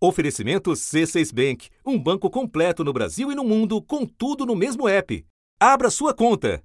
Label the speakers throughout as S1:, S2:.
S1: Oferecimento C6 Bank, um banco completo no Brasil e no mundo, com tudo no mesmo app. Abra sua conta.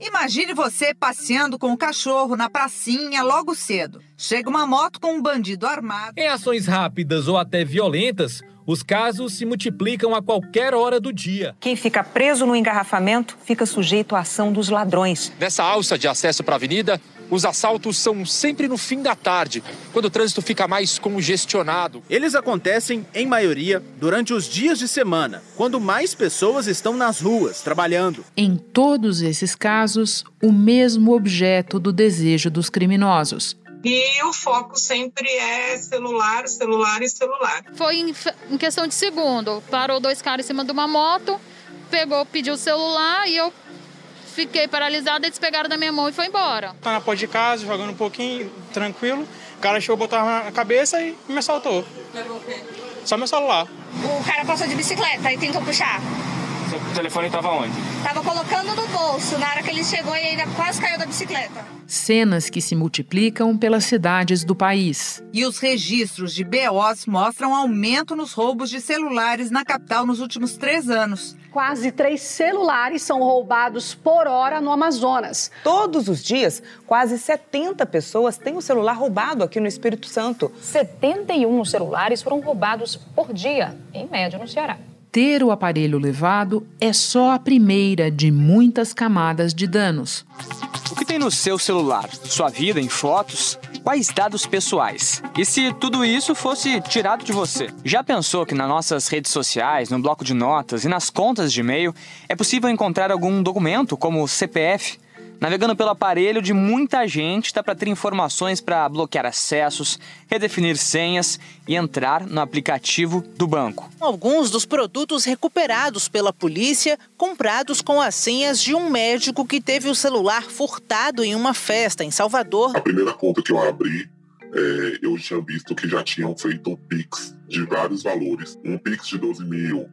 S2: Imagine você passeando com o cachorro na pracinha logo cedo. Chega uma moto com um bandido armado.
S3: Em ações rápidas ou até violentas, os casos se multiplicam a qualquer hora do dia.
S4: Quem fica preso no engarrafamento fica sujeito à ação dos ladrões.
S5: Nessa alça de acesso para a avenida, os assaltos são sempre no fim da tarde, quando o trânsito fica mais congestionado.
S6: Eles acontecem, em maioria, durante os dias de semana, quando mais pessoas estão nas ruas trabalhando.
S7: Em todos esses casos, o mesmo objeto do desejo dos criminosos.
S8: E o foco sempre é celular, celular e celular.
S9: Foi em, em questão de segundo. Parou dois caras em cima de uma moto, pegou, pediu o celular e eu Fiquei paralisada, eles pegaram da minha mão e foi embora.
S10: Tá na porta de casa, jogando um pouquinho, tranquilo. O cara chegou, botou na cabeça e me assaltou. Levou o quê? Só meu celular.
S11: O cara passou de bicicleta e tentou puxar.
S12: O telefone estava onde?
S11: Tava colocando no bolso. Na hora que ele chegou, ele ainda quase caiu da bicicleta.
S7: Cenas que se multiplicam pelas cidades do país.
S2: E os registros de BOs mostram aumento nos roubos de celulares na capital nos últimos três anos.
S13: Quase três celulares são roubados por hora no Amazonas.
S4: Todos os dias, quase 70 pessoas têm o celular roubado aqui no Espírito Santo.
S13: 71 celulares foram roubados por dia, em média, no Ceará
S7: ter o aparelho levado é só a primeira de muitas camadas de danos.
S14: O que tem no seu celular? Sua vida em fotos? Quais dados pessoais? E se tudo isso fosse tirado de você? Já pensou que nas nossas redes sociais, no bloco de notas e nas contas de e-mail é possível encontrar algum documento, como CPF, Navegando pelo aparelho de muita gente, dá para ter informações para bloquear acessos, redefinir senhas e entrar no aplicativo do banco.
S15: Alguns dos produtos recuperados pela polícia, comprados com as senhas de um médico que teve o celular furtado em uma festa em Salvador.
S16: A primeira conta que eu abri é, eu tinha visto que já tinham feito um Pix de vários valores. Um Pix de 12 mil,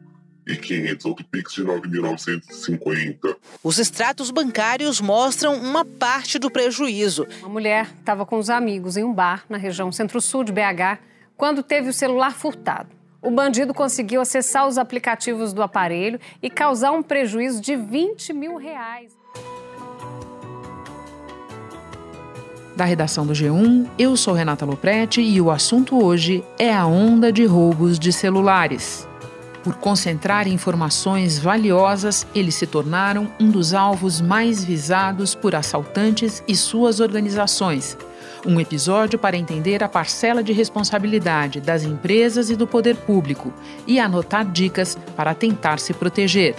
S16: e 500, outro Pix de 9.950.
S15: Os extratos bancários mostram uma parte do prejuízo.
S13: Uma mulher estava com os amigos em um bar na região centro-sul de BH quando teve o celular furtado. O bandido conseguiu acessar os aplicativos do aparelho e causar um prejuízo de 20 mil reais.
S7: Da redação do G1, eu sou Renata Loprete e o assunto hoje é a onda de roubos de celulares. Por concentrar informações valiosas, eles se tornaram um dos alvos mais visados por assaltantes e suas organizações. Um episódio para entender a parcela de responsabilidade das empresas e do poder público e anotar dicas para tentar se proteger.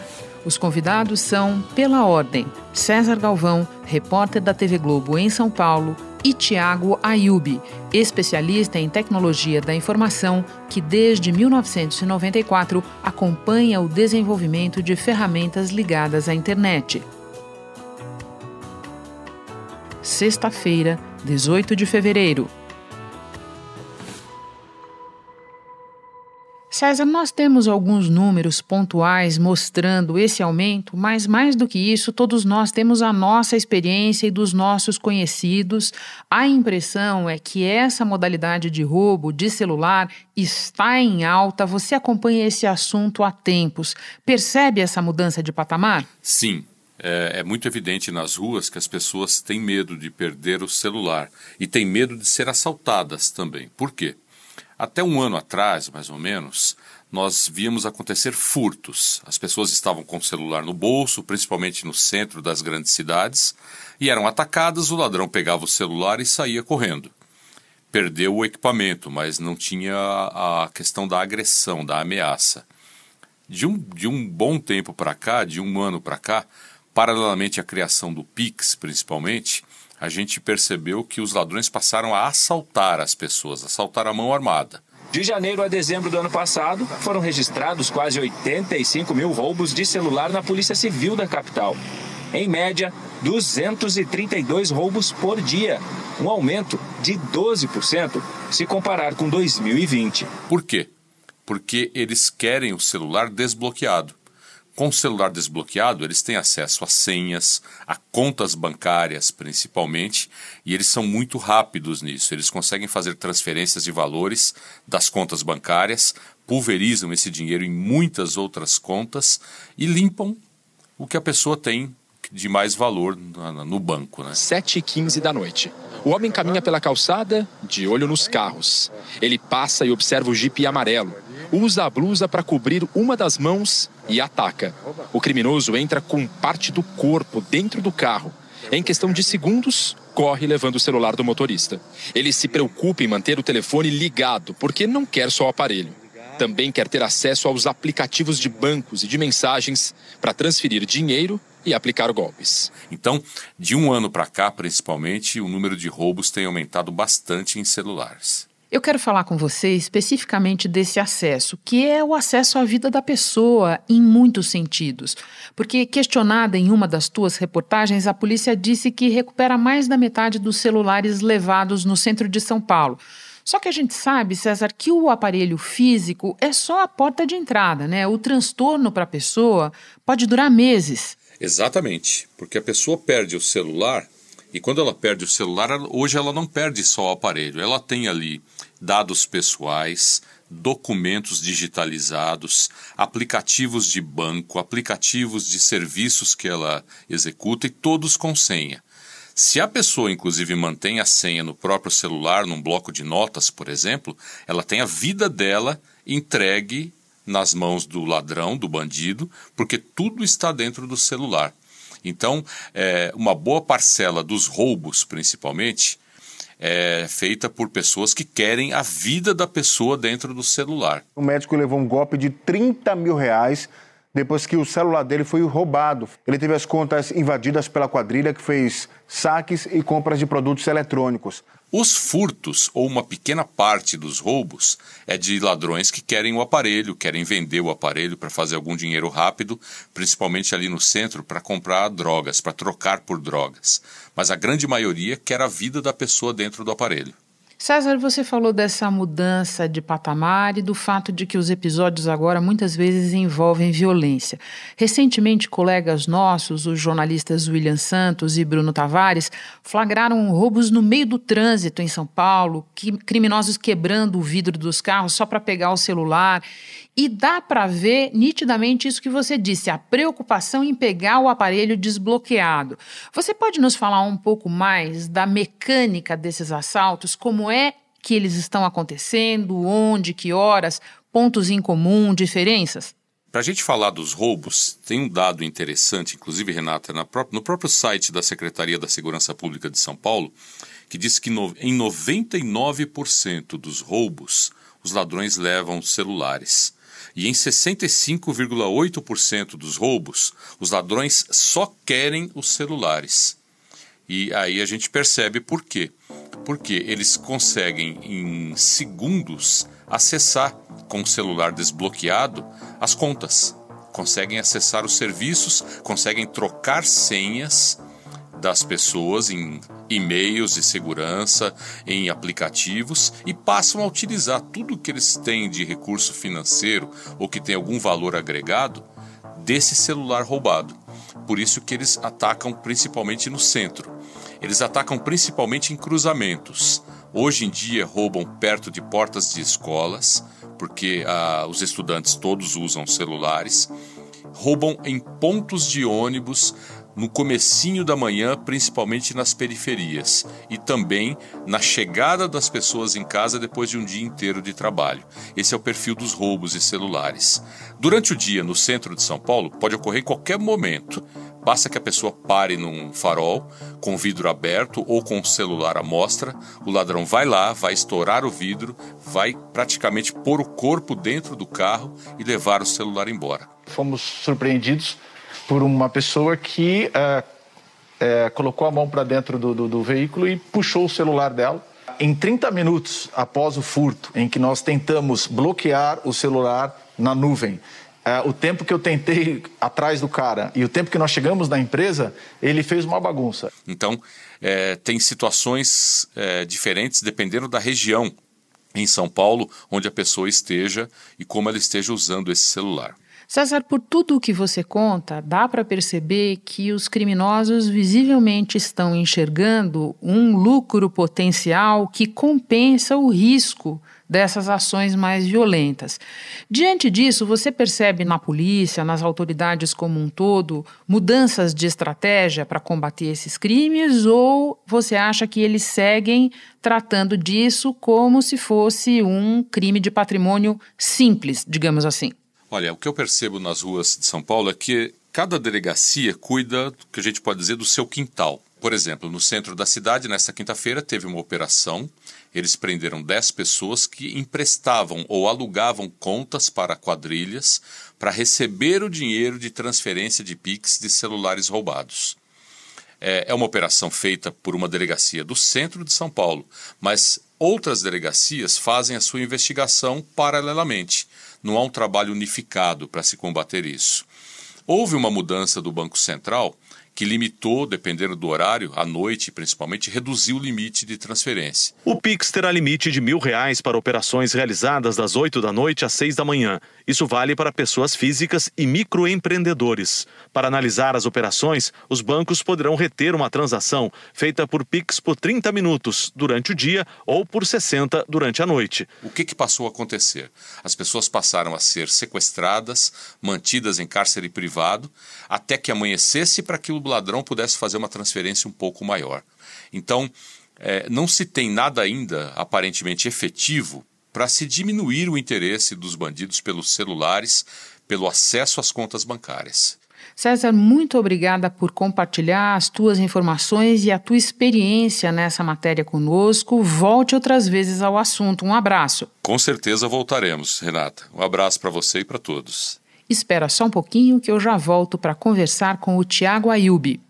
S7: Os convidados são, pela ordem, César Galvão, repórter da TV Globo em São Paulo, e Tiago Ayubi, especialista em tecnologia da informação que desde 1994 acompanha o desenvolvimento de ferramentas ligadas à internet. Sexta-feira, 18 de fevereiro. César, nós temos alguns números pontuais mostrando esse aumento, mas mais do que isso, todos nós temos a nossa experiência e dos nossos conhecidos. A impressão é que essa modalidade de roubo de celular está em alta. Você acompanha esse assunto há tempos. Percebe essa mudança de patamar?
S17: Sim. É, é muito evidente nas ruas que as pessoas têm medo de perder o celular e têm medo de ser assaltadas também. Por quê? Até um ano atrás, mais ou menos, nós víamos acontecer furtos. As pessoas estavam com o celular no bolso, principalmente no centro das grandes cidades, e eram atacadas, o ladrão pegava o celular e saía correndo. Perdeu o equipamento, mas não tinha a questão da agressão, da ameaça. De um, de um bom tempo para cá, de um ano para cá, paralelamente à criação do Pix, principalmente, a gente percebeu que os ladrões passaram a assaltar as pessoas, assaltar a mão armada.
S18: De janeiro a dezembro do ano passado, foram registrados quase 85 mil roubos de celular na Polícia Civil da capital. Em média, 232 roubos por dia, um aumento de 12% se comparar com 2020.
S17: Por quê? Porque eles querem o celular desbloqueado Com o celular desbloqueado, eles têm acesso a senhas, a contas bancárias principalmente, e eles são muito rápidos nisso. Eles conseguem fazer transferências de valores das contas bancárias, pulverizam esse dinheiro em muitas outras contas e limpam o que a pessoa tem de mais valor no banco. Né?
S5: 7h15 da noite. O homem caminha pela calçada, de olho nos carros. Ele passa e observa o jipe amarelo. Usa a blusa para cobrir uma das mãos e ataca. O criminoso entra com parte do corpo dentro do carro. Em questão de segundos, corre levando o celular do motorista. Ele se preocupa em manter o telefone ligado, porque não quer só o aparelho. Também quer ter acesso aos aplicativos de bancos e de mensagens para transferir dinheiro e aplicar golpes.
S17: Então, de um ano para cá, principalmente, o número de roubos tem aumentado bastante em celulares.
S7: Eu quero falar com você especificamente desse acesso, que é o acesso à vida da pessoa em muitos sentidos. Porque, questionada em uma das tuas reportagens, a polícia disse que recupera mais da metade dos celulares levados no centro de São Paulo. Só que a gente sabe, César, que o aparelho físico é só a porta de entrada, né? O transtorno para a pessoa pode durar meses.
S17: Exatamente, porque a pessoa perde o celular e quando ela perde o celular, hoje ela não perde só o aparelho, ela tem ali dados pessoais, documentos digitalizados, aplicativos de banco, aplicativos de serviços que ela executa e todos com senha. Se a pessoa, inclusive, mantém a senha no próprio celular, num bloco de notas, por exemplo, ela tem a vida dela entregue nas mãos do ladrão, do bandido, porque tudo está dentro do celular. Então, é, uma boa parcela dos roubos, principalmente, é feita por pessoas que querem a vida da pessoa dentro do celular.
S19: O médico levou um golpe de 30 mil reais depois que o celular dele foi roubado. Ele teve as contas invadidas pela quadrilha que fez saques e compras de produtos eletrônicos.
S17: Os furtos, ou uma pequena parte dos roubos, é de ladrões que querem o aparelho, querem vender o aparelho para fazer algum dinheiro rápido, principalmente ali no centro, para comprar drogas, para trocar por drogas. Mas a grande maioria quer a vida da pessoa dentro do aparelho.
S7: César, você falou dessa mudança de patamar e do fato de que os episódios agora muitas vezes envolvem violência. Recentemente, colegas nossos, os jornalistas William Santos e Bruno Tavares, flagraram roubos no meio do trânsito em São Paulo, criminosos quebrando o vidro dos carros só para pegar o celular. E dá para ver nitidamente isso que você disse, a preocupação em pegar o aparelho desbloqueado. Você pode nos falar um pouco mais da mecânica desses assaltos, como é que eles estão acontecendo, onde, que horas, pontos em comum, diferenças?
S17: Para a gente falar dos roubos, tem um dado interessante, inclusive, Renata, no próprio site da Secretaria da Segurança Pública de São Paulo, que diz que em 99% dos roubos, os ladrões levam celulares. E em 65,8% dos roubos, os ladrões só querem os celulares. E aí a gente percebe por quê. Porque eles conseguem em segundos acessar com o celular desbloqueado as contas, conseguem acessar os serviços, conseguem trocar senhas das pessoas em e-mails de segurança, em aplicativos e passam a utilizar tudo que eles têm de recurso financeiro ou que tem algum valor agregado desse celular roubado. Por isso que eles atacam principalmente no centro. Eles atacam principalmente em cruzamentos. Hoje em dia roubam perto de portas de escolas, porque ah, os estudantes todos usam celulares. Roubam em pontos de ônibus, no comecinho da manhã, principalmente nas periferias, e também na chegada das pessoas em casa depois de um dia inteiro de trabalho. Esse é o perfil dos roubos e celulares. Durante o dia, no centro de São Paulo, pode ocorrer em qualquer momento. Basta que a pessoa pare num farol, com o vidro aberto ou com o celular à mostra, o ladrão vai lá, vai estourar o vidro, vai praticamente pôr o corpo dentro do carro e levar o celular embora.
S20: Fomos surpreendidos por uma pessoa que é, é, colocou a mão para dentro do, do, do veículo e puxou o celular dela. Em 30 minutos após o furto, em que nós tentamos bloquear o celular na nuvem, é, o tempo que eu tentei atrás do cara e o tempo que nós chegamos na empresa, ele fez uma bagunça.
S17: Então, é, tem situações é, diferentes dependendo da região em São Paulo onde a pessoa esteja e como ela esteja usando esse celular.
S7: César, por tudo o que você conta, dá para perceber que os criminosos visivelmente estão enxergando um lucro potencial que compensa o risco dessas ações mais violentas. Diante disso, você percebe na polícia, nas autoridades como um todo, mudanças de estratégia para combater esses crimes ou você acha que eles seguem tratando disso como se fosse um crime de patrimônio simples, digamos assim?
S17: Olha, o que eu percebo nas ruas de São Paulo é que cada delegacia cuida, que a gente pode dizer, do seu quintal. Por exemplo, no centro da cidade, nesta quinta-feira, teve uma operação. Eles prenderam 10 pessoas que emprestavam ou alugavam contas para quadrilhas para receber o dinheiro de transferência de PIX de celulares roubados. É, é uma operação feita por uma delegacia do centro de São Paulo, mas outras delegacias fazem a sua investigação paralelamente. Não há um trabalho unificado para se combater isso. Houve uma mudança do Banco Central que limitou, dependendo do horário, à noite principalmente, reduziu o limite de transferência.
S21: O Pix terá limite de mil reais para operações realizadas das 8 da noite às 6 da manhã. Isso vale para pessoas físicas e microempreendedores. Para analisar as operações, os bancos poderão reter uma transação feita por Pix por 30 minutos durante o dia ou por 60 durante a noite.
S17: O que, que passou a acontecer? As pessoas passaram a ser sequestradas, mantidas em cárcere privado, até que amanhecesse para que o ladrão pudesse fazer uma transferência um pouco maior. Então, é, não se tem nada ainda aparentemente efetivo para se diminuir o interesse dos bandidos pelos celulares, pelo acesso às contas bancárias.
S7: César, muito obrigada por compartilhar as tuas informações e a tua experiência nessa matéria conosco. Volte outras vezes ao assunto. Um abraço.
S17: Com certeza voltaremos, Renata. Um abraço para você e para todos.
S7: Espera só um pouquinho que eu já volto para conversar com o Tiago Ayubi.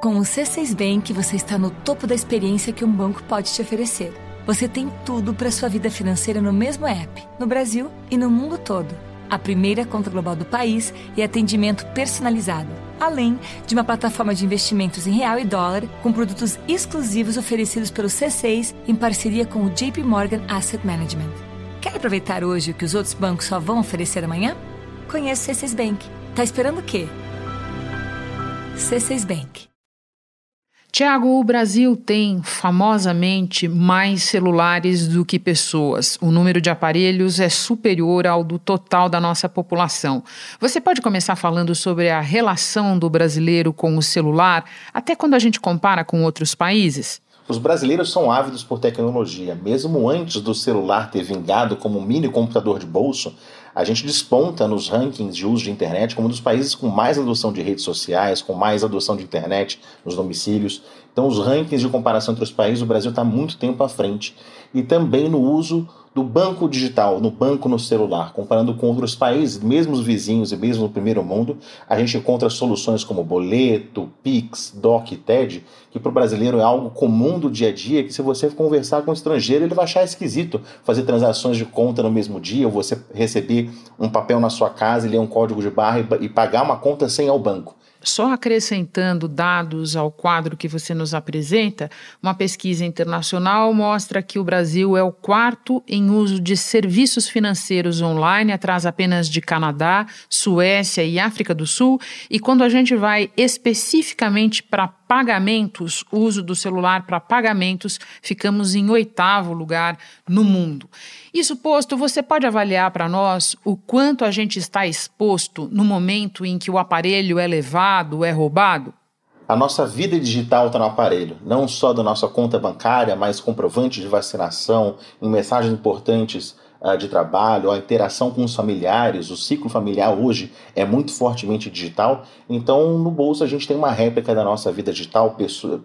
S22: Com o C6 Bank, você está no topo da experiência que um banco pode te oferecer. Você tem tudo para sua vida financeira no mesmo app, no Brasil e no mundo todo. A primeira conta global do país e atendimento personalizado, além de uma plataforma de investimentos em real e dólar com produtos exclusivos oferecidos pelo C6 em parceria com o JP Morgan Asset Management. Aproveitar hoje o que os outros bancos só vão oferecer amanhã? Conheça o C6 Bank. Tá esperando o quê? C6 Bank.
S7: Tiago, o Brasil tem famosamente mais celulares do que pessoas. O número de aparelhos é superior ao do total da nossa população. Você pode começar falando sobre a relação do brasileiro com o celular, até quando a gente compara com outros países?
S23: Os brasileiros são ávidos por tecnologia. Mesmo antes do celular ter vingado como um mini computador de bolso, a gente desponta nos rankings de uso de internet como um dos países com mais adoção de redes sociais, com mais adoção de internet nos domicílios. Então, os rankings de comparação entre os países, o Brasil está muito tempo à frente. E também no uso do banco digital, no banco no celular, comparando com outros países, mesmo os vizinhos e mesmo no primeiro mundo, a gente encontra soluções como boleto, Pix, DOC, TED, que para o brasileiro é algo comum do dia a dia, que se você conversar com um estrangeiro, ele vai achar esquisito fazer transações de conta no mesmo dia, ou você receber um papel na sua casa ler um código de barra e, e pagar uma conta sem ir ao banco.
S7: Só acrescentando dados ao quadro que você nos apresenta, uma pesquisa internacional mostra que o Brasil é o quarto em uso de serviços financeiros online, atrás apenas de Canadá, Suécia e África do Sul. E quando a gente vai especificamente para pagamentos, uso do celular para pagamentos, ficamos em oitavo lugar no mundo. Isso posto, você pode avaliar para nós o quanto a gente está exposto no momento em que o aparelho é levado, é roubado?
S23: A nossa vida digital está no aparelho, não só da nossa conta bancária, mas comprovante de vacinação, em mensagens importantes de trabalho, a interação com os familiares, o ciclo familiar hoje é muito fortemente digital. Então, no bolso, a gente tem uma réplica da nossa vida digital,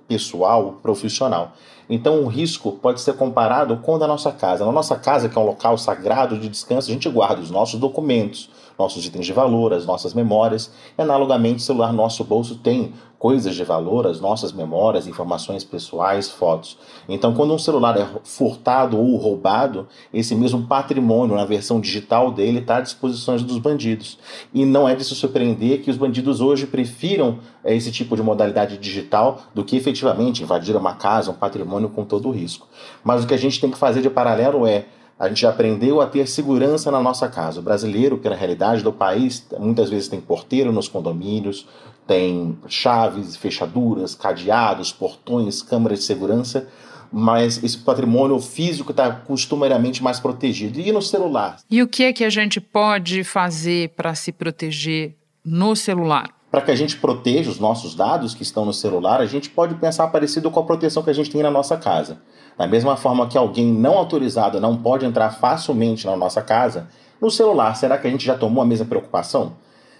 S23: pessoal, profissional. Então, o risco pode ser comparado com o da nossa casa. Na nossa casa, que é um local sagrado de descanso, a gente guarda os nossos documentos, nossos itens de valor, as nossas memórias. E, analogamente, o celular nosso bolso tem coisas de valor, as nossas memórias, informações pessoais, fotos. Então, quando um celular é furtado ou roubado, esse mesmo patrimônio na versão digital dele está à disposição dos bandidos. E não é de se surpreender que os bandidos hoje prefiram eh, esse tipo de modalidade digital do que efetivamente invadir uma casa, um patrimônio com todo o risco. Mas o que a gente tem que fazer de paralelo é A gente aprendeu a ter segurança na nossa casa. O brasileiro, pela realidade do país, muitas vezes tem porteiro nos condomínios, tem chaves, fechaduras, cadeados, portões, câmeras de segurança, mas esse patrimônio físico está costumariamente mais protegido. E no celular?
S7: E o que é que a gente pode fazer para se proteger no celular?
S23: Para que a gente proteja os nossos dados que estão no celular, a gente pode pensar parecido com a proteção que a gente tem na nossa casa. Da mesma forma que alguém não autorizado não pode entrar facilmente na nossa casa, no celular, será que a gente já tomou a mesma preocupação?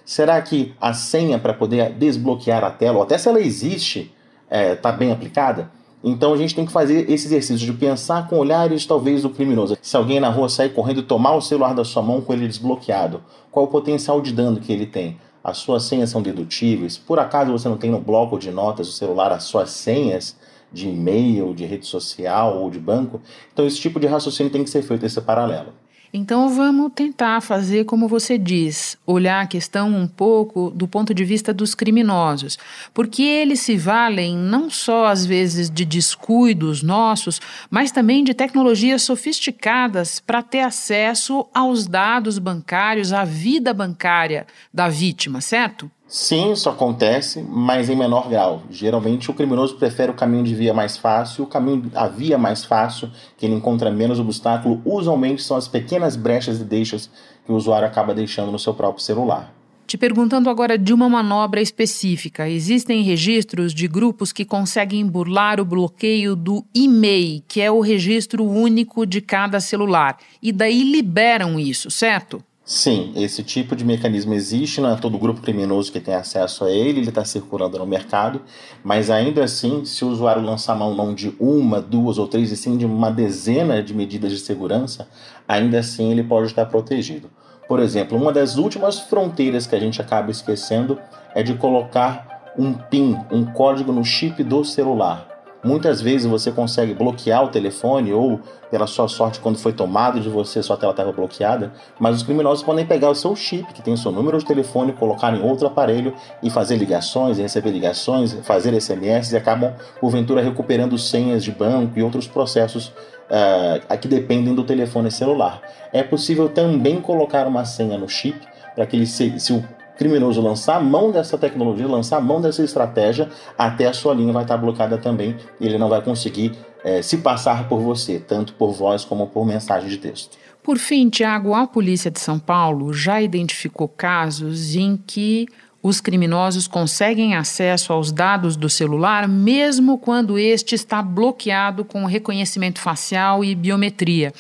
S23: Será que a senha para poder desbloquear a tela, ou até se ela existe, está é, tá bem aplicada? Então a gente tem que fazer esse exercício de pensar com olhares talvez do criminoso. Se alguém na rua sair correndo e tomar o celular da sua mão com ele desbloqueado, qual o potencial de dano que ele tem? As suas senhas são dedutíveis? Por acaso você não tem no bloco de notas do celular as suas senhas de e-mail, de rede social ou de banco? Então esse tipo de raciocínio tem que ser feito esse paralelo.
S7: Então vamos tentar fazer como você diz, olhar a questão um pouco do ponto de vista dos criminosos, porque eles se valem não só às vezes de descuidos nossos, mas também de tecnologias sofisticadas para ter acesso aos dados bancários, à vida bancária da vítima, certo?
S23: Sim, isso acontece, mas em menor grau. Geralmente o criminoso prefere o caminho de via mais fácil, o caminho a via mais fácil, que ele encontra menos obstáculo, usualmente são as pequenas brechas e deixas que o usuário acaba deixando no seu próprio celular.
S7: Te perguntando agora de uma manobra específica, existem registros de grupos que conseguem burlar o bloqueio do e-mail, que é o registro único de cada celular, e daí liberam isso, certo?
S23: Sim, esse tipo de mecanismo existe, não é todo grupo criminoso que tem acesso a ele, ele está circulando no mercado, mas ainda assim, se o usuário lançar mão não de uma, duas ou três, e sim de uma dezena de medidas de segurança, ainda assim ele pode estar protegido. Por exemplo, uma das últimas fronteiras que a gente acaba esquecendo é de colocar um PIN, um código no chip do celular. Muitas vezes você consegue bloquear o telefone ou, pela sua sorte, quando foi tomado de você, sua tela estava bloqueada, mas os criminosos podem pegar o seu chip, que tem o seu número de telefone, colocar em outro aparelho e fazer ligações, receber ligações, fazer SMS e acabam, porventura, recuperando senhas de banco e outros processos uh, que dependem do telefone celular. É possível também colocar uma senha no chip para que ele se, se o criminoso lançar mão dessa tecnologia, lançar mão dessa estratégia, até a sua linha vai estar bloquada também ele não vai conseguir é, se passar por você, tanto por voz como por mensagem de texto.
S7: Por fim, Tiago, a Polícia de São Paulo já identificou casos em que os criminosos conseguem acesso aos dados do celular mesmo quando este está bloqueado com reconhecimento facial e biometria.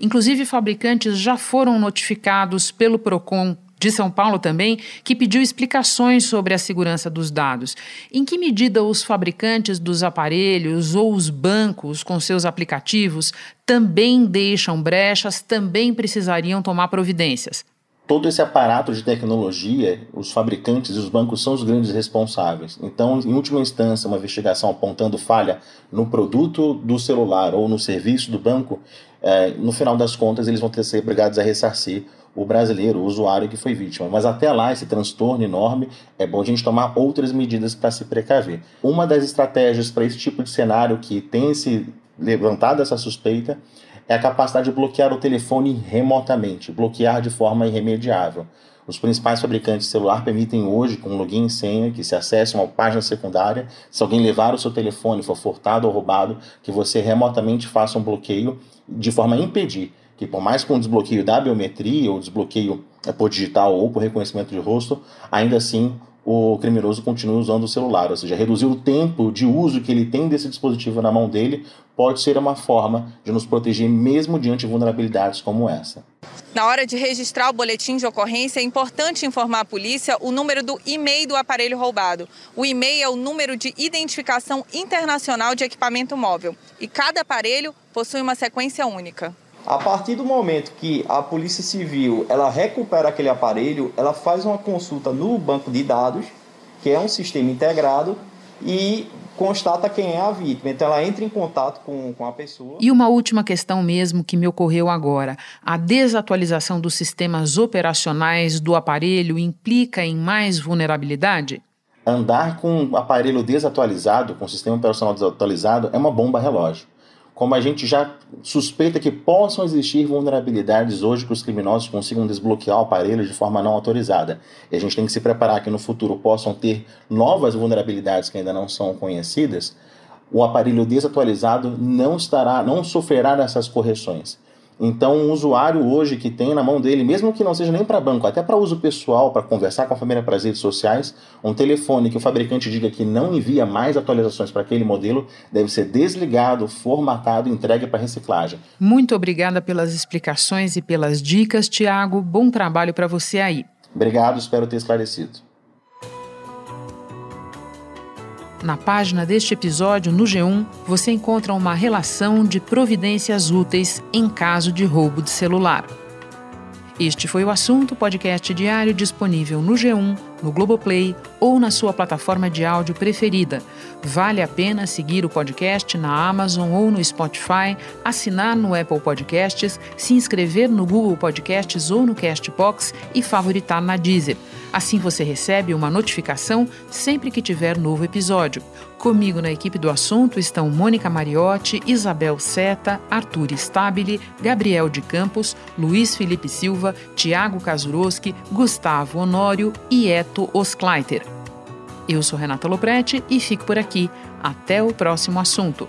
S7: Inclusive, fabricantes já foram notificados pelo PROCON de São Paulo também, que pediu explicações sobre a segurança dos dados. Em que medida os fabricantes dos aparelhos ou os bancos com seus aplicativos também deixam brechas, também precisariam tomar providências?
S23: todo esse aparato de tecnologia, os fabricantes e os bancos são os grandes responsáveis. Então, em última instância, uma investigação apontando falha no produto do celular ou no serviço do banco, é, no final das contas, eles vão ter que ser obrigados a ressarcir o brasileiro, o usuário que foi vítima. Mas até lá, esse transtorno enorme, é bom a gente tomar outras medidas para se precaver. Uma das estratégias para esse tipo de cenário que tem se levantado essa suspeita é a capacidade de bloquear o telefone remotamente, bloquear de forma irremediável. Os principais fabricantes de celular permitem hoje, com login e senha, que se acesse uma página secundária. Se alguém levar o seu telefone, for furtado ou roubado, que você remotamente faça um bloqueio de forma a impedir que por mais com o desbloqueio da biometria, ou desbloqueio é, por digital ou por reconhecimento de rosto, ainda assim o criminoso continua usando o celular, ou seja, reduzir o tempo de uso que ele tem desse dispositivo na mão dele pode ser uma forma de nos proteger mesmo diante de vulnerabilidades como essa.
S24: Na hora de registrar o boletim de ocorrência, é importante informar a polícia o número do e-mail do aparelho roubado. O e-mail é o número de identificação internacional de equipamento móvel e cada aparelho possui uma sequência única.
S25: A partir do momento que a Polícia Civil ela recupera aquele aparelho, ela faz uma consulta no banco de dados, que é um sistema integrado, e constata quem é a vítima. Então ela entra em contato com, com a pessoa.
S7: E uma última questão mesmo que me ocorreu agora. A desatualização dos sistemas operacionais do aparelho implica em mais vulnerabilidade?
S23: Andar com o aparelho desatualizado, com o sistema operacional desatualizado, é uma bomba relógio como a gente já suspeita que possam existir vulnerabilidades hoje que os criminosos consigam desbloquear o aparelho de forma não autorizada. E a gente tem que se preparar que no futuro possam ter novas vulnerabilidades que ainda não são conhecidas. O aparelho desatualizado não estará, não sofrerá dessas correções. Então, um usuário hoje que tem na mão dele, mesmo que não seja nem para banco, até para uso pessoal, para conversar com a família para as redes sociais, um telefone que o fabricante diga que não envia mais atualizações para aquele modelo deve ser desligado, formatado e entregue para reciclagem.
S7: Muito obrigada pelas explicações e pelas dicas, Tiago. Bom trabalho para você aí.
S23: Obrigado, espero ter esclarecido.
S7: Na página deste episódio, no G1, você encontra uma relação de providências úteis em caso de roubo de celular. Este foi o assunto podcast diário disponível no G1, no Globoplay ou na sua plataforma de áudio preferida. Vale a pena seguir o podcast na Amazon ou no Spotify, assinar no Apple Podcasts, se inscrever no Google Podcasts ou no Castbox e favoritar na Deezer. Assim você recebe uma notificação sempre que tiver novo episódio. Comigo na equipe do assunto estão Mônica Mariotti, Isabel Seta, Arthur Stabile, Gabriel de Campos, Luiz Felipe Silva, Tiago Kazuroski, Gustavo Honório e Eto Oskleiter. Eu sou Renata Loprete e fico por aqui. Até o próximo assunto.